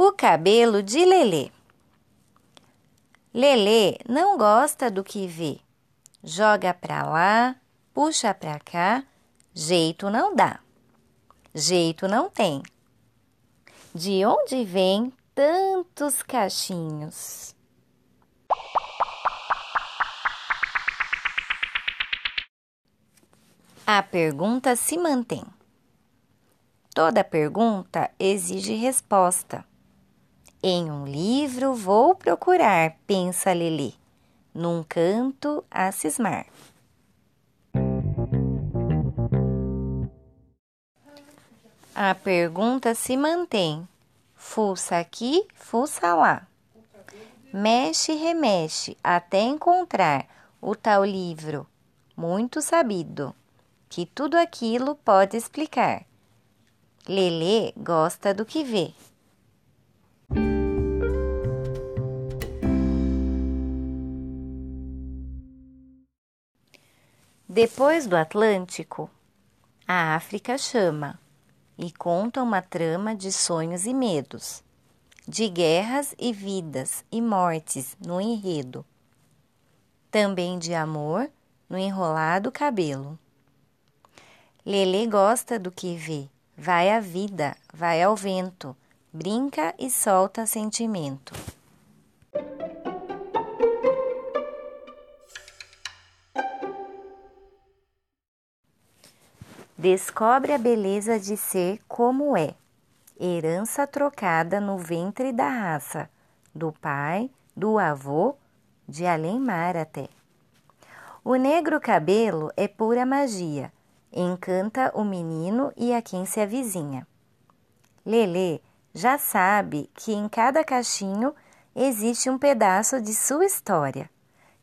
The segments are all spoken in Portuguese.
O cabelo de Lelê. Lelê não gosta do que vê. Joga pra lá, puxa pra cá, jeito não dá. Jeito não tem. De onde vem tantos cachinhos? A pergunta se mantém. Toda pergunta exige resposta. Em um livro vou procurar, pensa Lili, num canto a cismar. A pergunta se mantém. Fuça aqui, fuça lá. Mexe e remexe até encontrar o tal livro, muito sabido, que tudo aquilo pode explicar. Lelê gosta do que vê. Depois do Atlântico, a África chama e conta uma trama de sonhos e medos, de guerras e vidas e mortes no enredo, também de amor no enrolado cabelo. Lele gosta do que vê, vai à vida, vai ao vento, brinca e solta sentimento. Descobre a beleza de ser como é, herança trocada no ventre da raça, do pai, do avô, de além-mar até. O negro cabelo é pura magia, encanta o menino e a quem se avizinha. Lelê já sabe que em cada cachinho existe um pedaço de sua história,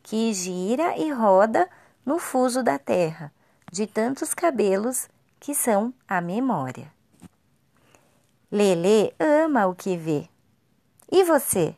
que gira e roda no fuso da terra de tantos cabelos que são a memória. Lelê ama o que vê. E você?